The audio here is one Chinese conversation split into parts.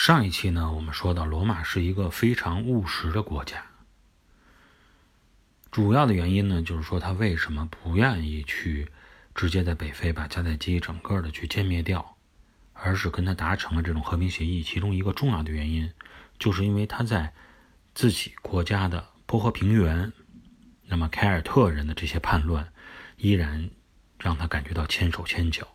上一期呢，我们说到罗马是一个非常务实的国家，主要的原因呢，就是说他为什么不愿意去直接在北非把迦太基整个的去歼灭掉，而是跟他达成了这种和平协议。其中一个重要的原因，就是因为他在自己国家的波河平原，那么凯尔特人的这些叛乱，依然让他感觉到牵手牵脚。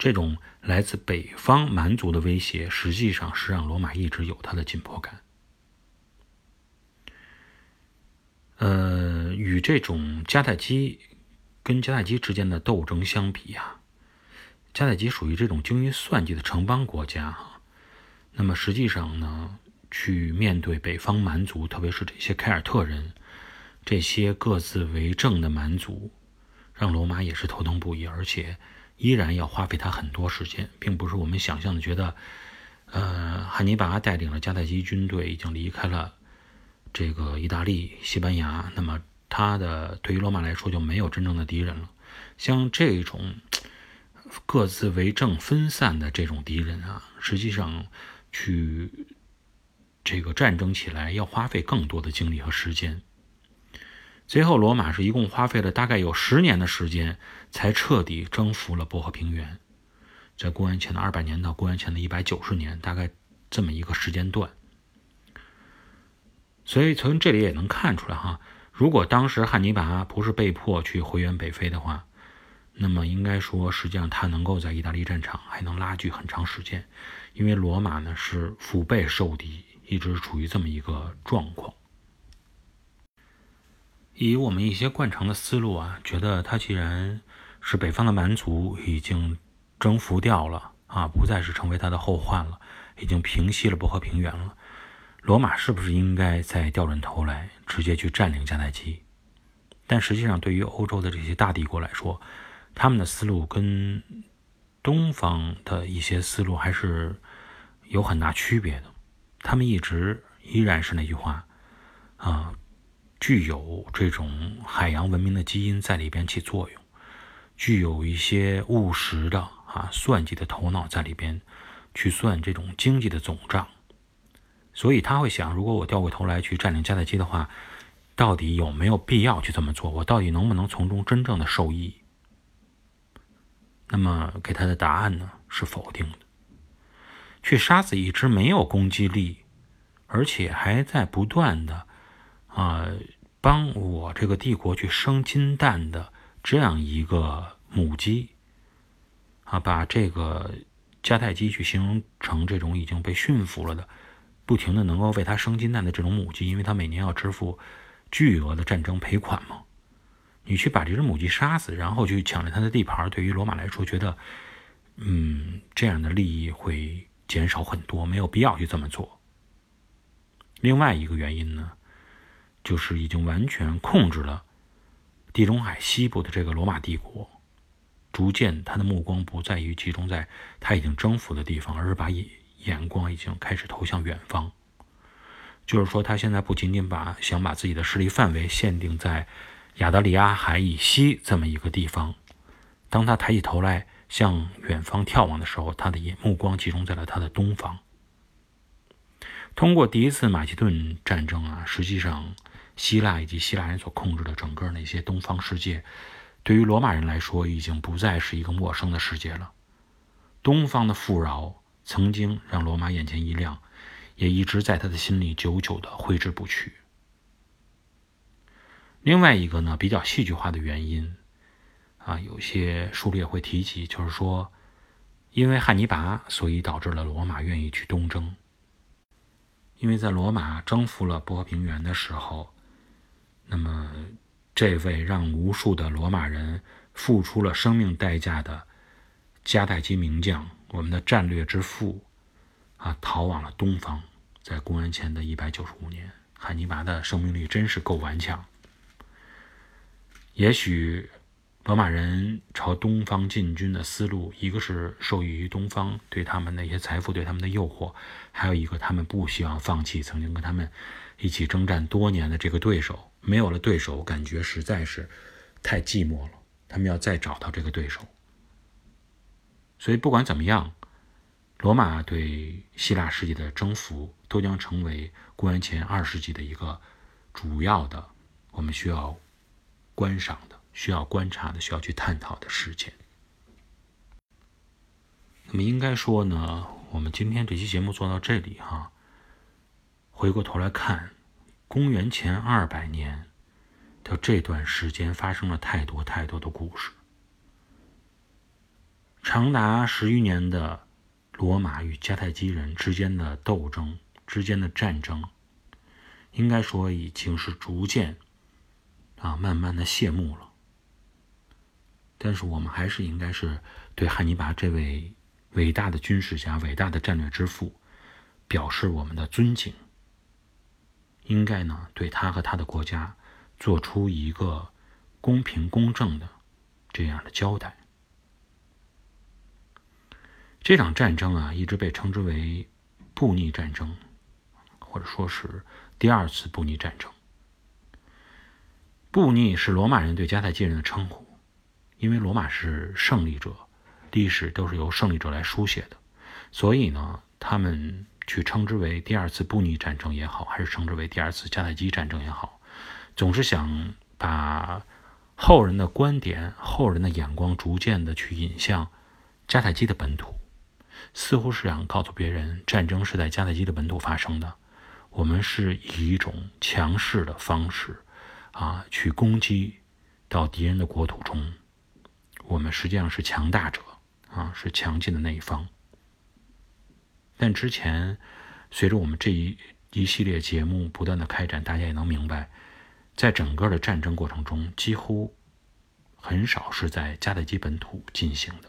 这种来自北方蛮族的威胁，实际上是让罗马一直有它的紧迫感。呃，与这种迦太基跟迦太基之间的斗争相比啊，迦太基属于这种精于算计的城邦国家哈。那么实际上呢，去面对北方蛮族，特别是这些凯尔特人，这些各自为政的蛮族，让罗马也是头疼不已，而且。依然要花费他很多时间，并不是我们想象的觉得，呃，汉尼拔带领了迦太基军队已经离开了这个意大利、西班牙，那么他的对于罗马来说就没有真正的敌人了。像这种各自为政、分散的这种敌人啊，实际上去这个战争起来要花费更多的精力和时间。最后，罗马是一共花费了大概有十年的时间，才彻底征服了波河平原，在公元前的二百年到公元前的一百九十年，大概这么一个时间段。所以从这里也能看出来哈，如果当时汉尼拔不是被迫去回援北非的话，那么应该说，实际上他能够在意大利战场还能拉锯很长时间，因为罗马呢是腹背受敌，一直处于这么一个状况。以我们一些惯常的思路啊，觉得他既然是北方的蛮族已经征服掉了啊，不再是成为他的后患了，已经平息了波河平原了，罗马是不是应该再调转头来直接去占领迦太基？但实际上，对于欧洲的这些大帝国来说，他们的思路跟东方的一些思路还是有很大区别的。他们一直依然是那句话啊。具有这种海洋文明的基因在里边起作用，具有一些务实的啊算计的头脑在里边，去算这种经济的总账，所以他会想：如果我掉过头来去占领迦太基的话，到底有没有必要去这么做？我到底能不能从中真正的受益？那么给他的答案呢是否定的。去杀死一只没有攻击力，而且还在不断的。啊，帮我这个帝国去生金蛋的这样一个母鸡，啊，把这个迦太基去形容成这种已经被驯服了的，不停的能够为它生金蛋的这种母鸡，因为它每年要支付巨额的战争赔款嘛。你去把这只母鸡杀死，然后去抢了它的地盘，对于罗马来说，觉得，嗯，这样的利益会减少很多，没有必要去这么做。另外一个原因呢？就是已经完全控制了地中海西部的这个罗马帝国，逐渐他的目光不在于集中在他已经征服的地方，而是把眼眼光已经开始投向远方。就是说，他现在不仅仅把想把自己的势力范围限定在亚得里亚海以西这么一个地方，当他抬起头来向远方眺望的时候，他的眼目光集中在了他的东方。通过第一次马其顿战争啊，实际上。希腊以及希腊人所控制的整个那些东方世界，对于罗马人来说，已经不再是一个陌生的世界了。东方的富饶曾经让罗马眼前一亮，也一直在他的心里久久的挥之不去。另外一个呢，比较戏剧化的原因，啊，有些书里也会提及，就是说，因为汉尼拔，所以导致了罗马愿意去东征。因为在罗马征服了波平原的时候。那么，这位让无数的罗马人付出了生命代价的迦太基名将，我们的战略之父，啊，逃往了东方。在公元前的一百九十五年，汉尼拔的生命力真是够顽强。也许，罗马人朝东方进军的思路，一个是受益于东方对他们那些财富对他们的诱惑，还有一个他们不希望放弃曾经跟他们一起征战多年的这个对手。没有了对手，感觉实在是太寂寞了。他们要再找到这个对手，所以不管怎么样，罗马对希腊世界的征服都将成为公元前二世纪的一个主要的我们需要观赏的、需要观察的、需要去探讨的事件。那么应该说呢，我们今天这期节目做到这里哈，回过头来看，公元前二百年的这段时间发生了太多太多的故事，长达十余年的。罗马与迦太基人之间的斗争、之间的战争，应该说已经是逐渐啊，慢慢的谢幕了。但是我们还是应该是对汉尼拔这位伟大的军事家、伟大的战略之父表示我们的尊敬。应该呢，对他和他的国家做出一个公平公正的这样的交代。这场战争啊，一直被称之为布匿战争，或者说是第二次布匿战争。布匿是罗马人对迦太基人的称呼，因为罗马是胜利者，历史都是由胜利者来书写的，所以呢，他们去称之为第二次布匿战争也好，还是称之为第二次迦太基战争也好，总是想把后人的观点、后人的眼光逐渐的去引向迦太基的本土。似乎是想告诉别人，战争是在迦太基的本土发生的。我们是以一种强势的方式，啊，去攻击到敌人的国土中。我们实际上是强大者，啊，是强劲的那一方。但之前，随着我们这一一系列节目不断的开展，大家也能明白，在整个的战争过程中，几乎很少是在迦太基本土进行的。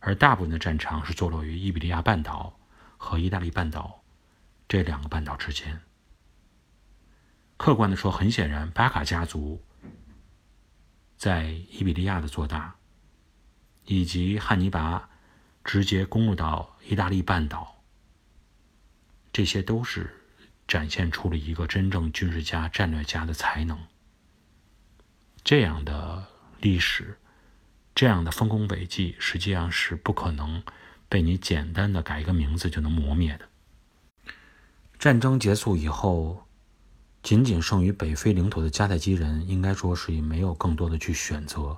而大部分的战场是坐落于伊比利亚半岛和意大利半岛这两个半岛之间。客观的说，很显然，巴卡家族在伊比利亚的做大，以及汉尼拔直接攻入到意大利半岛，这些都是展现出了一个真正军事家、战略家的才能。这样的历史。这样的丰功伟绩实际上是不可能被你简单的改一个名字就能磨灭的。战争结束以后，仅仅剩余北非领土的迦太基人，应该说是没有更多的去选择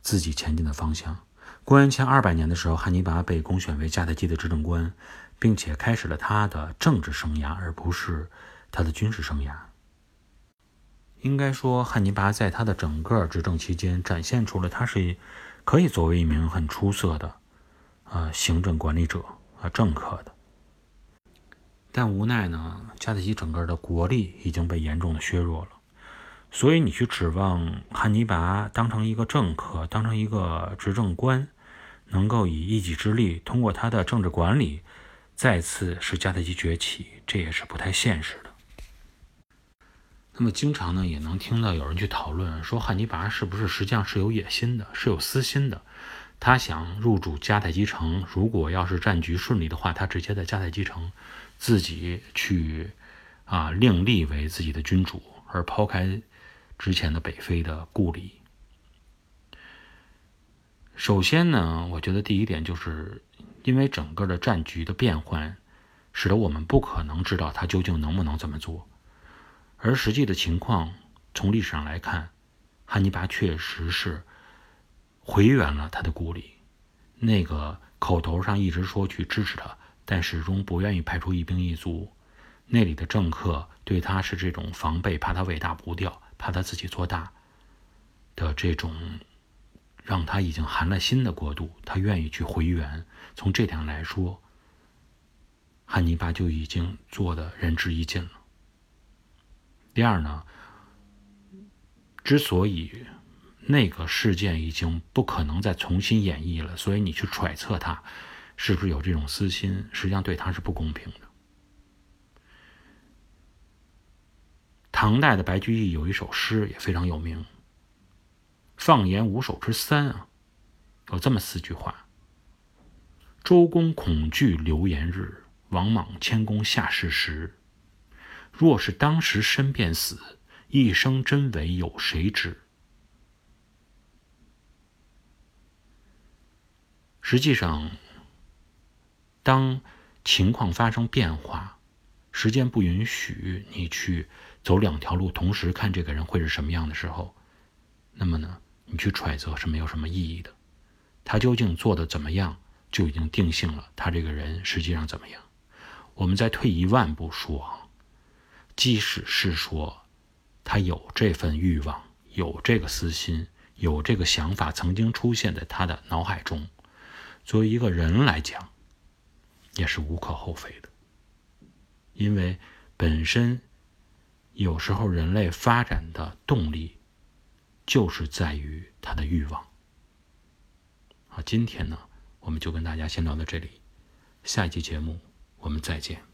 自己前进的方向。公元前二百年的时候，汉尼拔被公选为迦太基的执政官，并且开始了他的政治生涯，而不是他的军事生涯。应该说，汉尼拔在他的整个执政期间，展现出了他是。可以作为一名很出色的，呃，行政管理者啊，政客的。但无奈呢，迦太基整个的国力已经被严重的削弱了，所以你去指望汉尼拔当成一个政客，当成一个执政官，能够以一己之力通过他的政治管理，再次使迦太基崛起，这也是不太现实的。那么经常呢，也能听到有人去讨论说，汉尼拔是不是实际上是有野心的，是有私心的？他想入主迦太基城，如果要是战局顺利的话，他直接在迦太基城自己去啊另立为自己的君主，而抛开之前的北非的故里。首先呢，我觉得第一点就是因为整个的战局的变换，使得我们不可能知道他究竟能不能这么做。而实际的情况，从历史上来看，汉尼拔确实是回援了他的故里。那个口头上一直说去支持他，但始终不愿意派出一兵一卒，那里的政客对他是这种防备，怕他尾大不掉，怕他自己做大的这种，让他已经寒了心的国度，他愿意去回援。从这点来说，汉尼拔就已经做的仁至义尽了。第二呢，之所以那个事件已经不可能再重新演绎了，所以你去揣测他是不是有这种私心，实际上对他是不公平的。唐代的白居易有一首诗也非常有名，“放言五首之三”啊，有这么四句话：“周公恐惧流言日，王莽谦恭下士时。”若是当时身便死，一生真伪有谁知？实际上，当情况发生变化，时间不允许你去走两条路同时看这个人会是什么样的时候，那么呢，你去揣测是没有什么意义的。他究竟做的怎么样，就已经定性了他这个人实际上怎么样。我们再退一万步说啊，即使是说他有这份欲望，有这个私心，有这个想法曾经出现在他的脑海中，作为一个人来讲，也是无可厚非的。因为本身有时候人类发展的动力就是在于他的欲望。好，今天呢，我们就跟大家先聊到这里，下一期节目。我们再见。